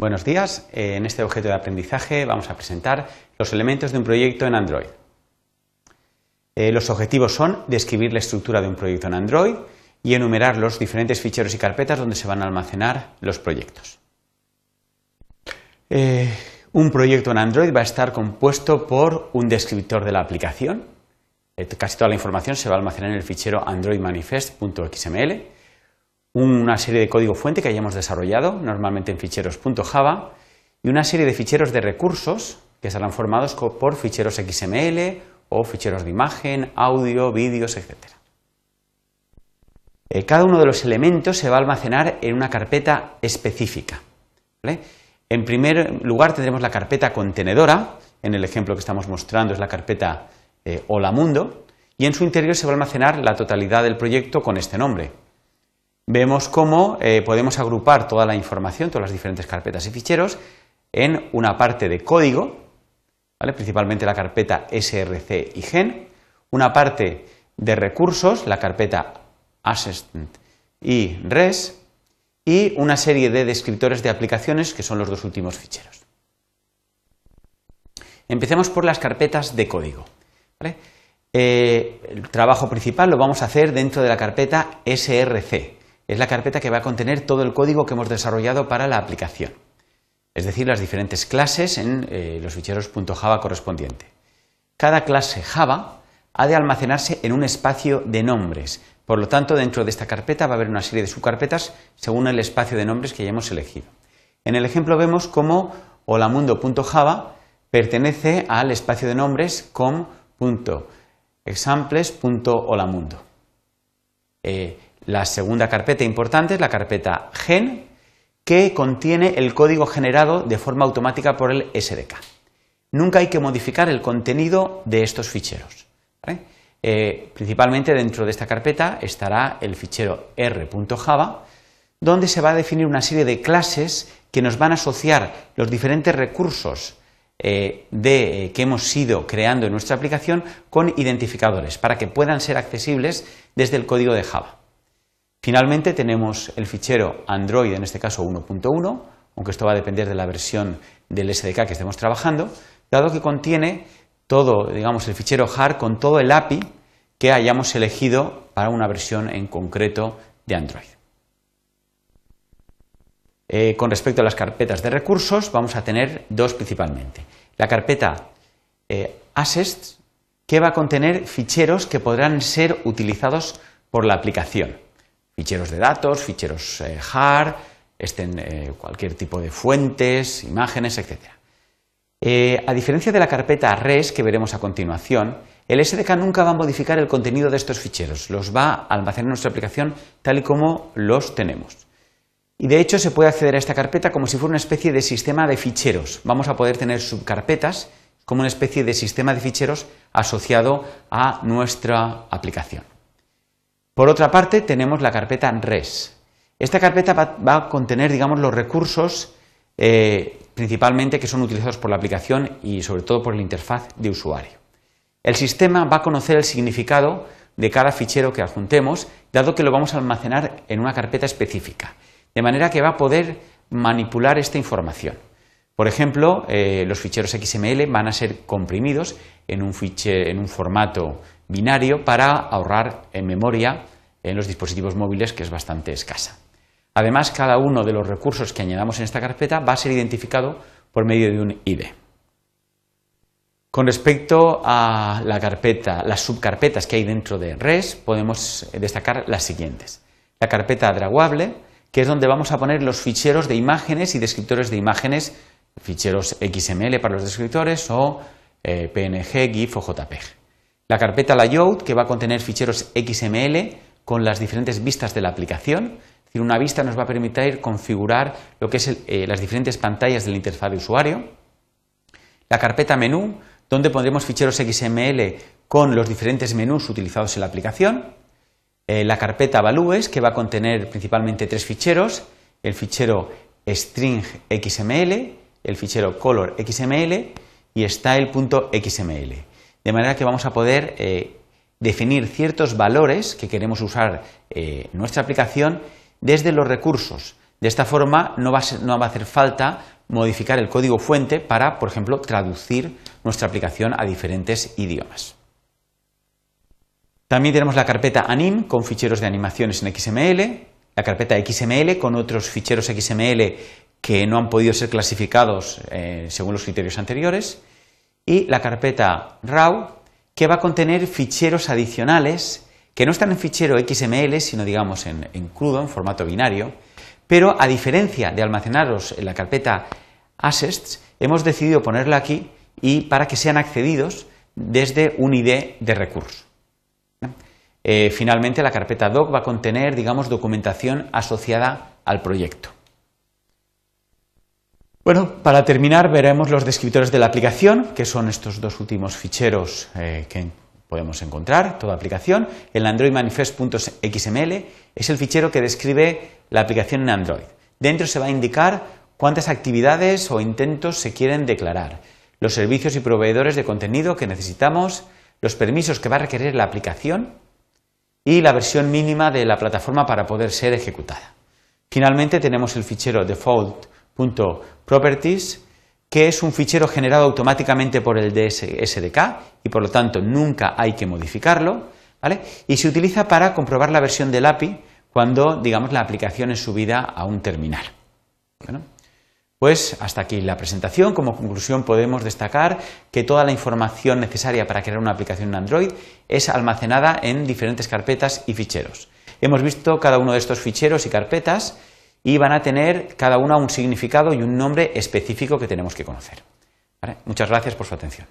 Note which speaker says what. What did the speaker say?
Speaker 1: Buenos días. Eh, en este objeto de aprendizaje vamos a presentar los elementos de un proyecto en Android. Eh, los objetivos son describir la estructura de un proyecto en Android y enumerar los diferentes ficheros y carpetas donde se van a almacenar los proyectos. Eh, un proyecto en Android va a estar compuesto por un descriptor de la aplicación. casi toda la información se va a almacenar en el fichero androidmanifest.xml una serie de código fuente que hayamos desarrollado, normalmente en ficheros .java, y una serie de ficheros de recursos que serán formados por ficheros XML o ficheros de imagen, audio, vídeos, etc. Eh, cada uno de los elementos se va a almacenar en una carpeta específica. En primer lugar tendremos la carpeta contenedora, en el ejemplo que estamos mostrando es la carpeta eh, Hola Mundo, y en su interior se va a almacenar la totalidad del proyecto con este nombre, vemos cómo eh, podemos agrupar toda la información, todas las diferentes carpetas y ficheros, en una parte de código, principalmente la carpeta src y gen, una parte de recursos, la carpeta assistant y res, y una serie de descriptores de aplicaciones, que son los dos últimos ficheros. Empecemos por las carpetas de código. Eh, el trabajo principal lo vamos a hacer dentro de la carpeta src, es la carpeta que va a contener todo el código que hemos desarrollado para la aplicación, es decir, las diferentes clases en eh, los ficheros .java correspondiente. Cada clase Java ha de almacenarse en un espacio de nombres, por lo tanto, dentro de esta carpeta va a haber una serie de subcarpetas según el espacio de nombres que hayamos elegido. En el ejemplo vemos cómo holamundo.java pertenece al espacio de nombres com.examples.holamundo. la segunda carpeta importante es la carpeta gen, que contiene el código generado de forma automática por el SDK. Nunca hay que modificar el contenido de estos ficheros. Eh, principalmente dentro de esta carpeta estará el fichero r.java, donde se va a definir una serie de clases que nos van a asociar los diferentes recursos eh, eh, que hemos ido creando en nuestra aplicación con identificadores para que puedan ser accesibles desde el código de Java. Finalmente tenemos el fichero Android, en este caso 1.1, aunque esto va a depender de la versión del SDK que estemos trabajando, dado que contiene todo, digamos, el fichero JAR con todo el API que hayamos elegido para una versión en concreto de Android. Eh, con respecto a las carpetas de recursos, vamos a tener dos principalmente. La carpeta eh, Assets, que va a contener ficheros que podrán ser utilizados por la aplicación ficheros de datos, ficheros eh, eh, cualquier tipo de fuentes, imágenes, etc. Eh, a diferencia de la carpeta res que veremos a continuación, el SDK nunca va a modificar el contenido de estos ficheros, los va a almacenar en nuestra aplicación tal y como los tenemos. Y de hecho se puede acceder a esta carpeta como si fuera una especie de sistema de ficheros. Vamos a poder tener subcarpetas como una especie de sistema de ficheros asociado a nuestra aplicación. Por otra parte, tenemos la carpeta res. Esta carpeta va, a contener, digamos, los recursos eh, principalmente que son utilizados por la aplicación y sobre todo por la interfaz de usuario. El sistema va a conocer el significado de cada fichero que adjuntemos, dado que lo vamos a almacenar en una carpeta específica, de manera que va a poder manipular esta información. Por ejemplo, eh, los ficheros XML van a ser comprimidos en un, en un formato binario para ahorrar en memoria en los dispositivos móviles, que es bastante escasa. Además, cada uno de los recursos que añadamos en esta carpeta va a ser identificado por medio de un ID. Con respecto a la carpeta, las subcarpetas que hay dentro de RES, podemos destacar las siguientes. La carpeta draguable, que es donde vamos a poner los ficheros de imágenes y descriptores de imágenes, ficheros XML para los descriptores o eh, PNG, GIF o JPG. La carpeta layout, que va a contener ficheros XML con las diferentes vistas de la aplicación. Es decir, una vista nos va a permitir configurar lo que es eh, las diferentes pantallas de la interfaz de usuario. La carpeta menú, donde pondremos ficheros XML con los diferentes menús utilizados en la aplicación. Eh, la carpeta values, que va a contener principalmente tres ficheros, el fichero string XML, el fichero color XML y style.xml. De manera que vamos a poder eh, definir ciertos valores que queremos usar en eh, nuestra aplicación desde los recursos, De esta forma no va, a hacer falta modificar el código fuente para, por ejemplo, traducir nuestra aplicación a diferentes idiomas. También tenemos la carpeta anim con ficheros de animaciones en XML, la carpeta XML con otros ficheros XML que no han podido ser clasificados eh, según los criterios anteriores y la carpeta RAW que va a contener ficheros adicionales que no están en fichero XML sino digamos en, crudo, en formato binario, pero a diferencia de almacenarlos en la carpeta assets, hemos decidido ponerla aquí y para que sean accedidos desde un ID de recurso. Eh, finalmente, la carpeta doc va a contener, digamos, documentación asociada al proyecto. Bueno, para terminar veremos los descriptores de la aplicación, que son estos dos últimos ficheros eh, que podemos encontrar, toda aplicación. El Android Manifest.xml es el fichero que describe la aplicación en Android. Dentro se va a indicar cuántas actividades o intentos se quieren declarar, los servicios y proveedores de contenido que necesitamos, los permisos que va a requerir la aplicación y la versión mínima de la plataforma para poder ser ejecutada. Finalmente tenemos el fichero default.properties que es un fichero generado automáticamente por el SDK y por lo tanto nunca hay que modificarlo, ¿vale? Y se utiliza para comprobar la versión del API cuando, digamos, la aplicación es subida a un terminal. pues hasta aquí la presentación. Como conclusión podemos destacar que toda la información necesaria para crear una aplicación en Android es almacenada en diferentes carpetas y ficheros. Hemos visto cada uno de estos ficheros y carpetas y van a tener cada una un significado y un nombre específico que tenemos que conocer. Muchas gracias por su atención.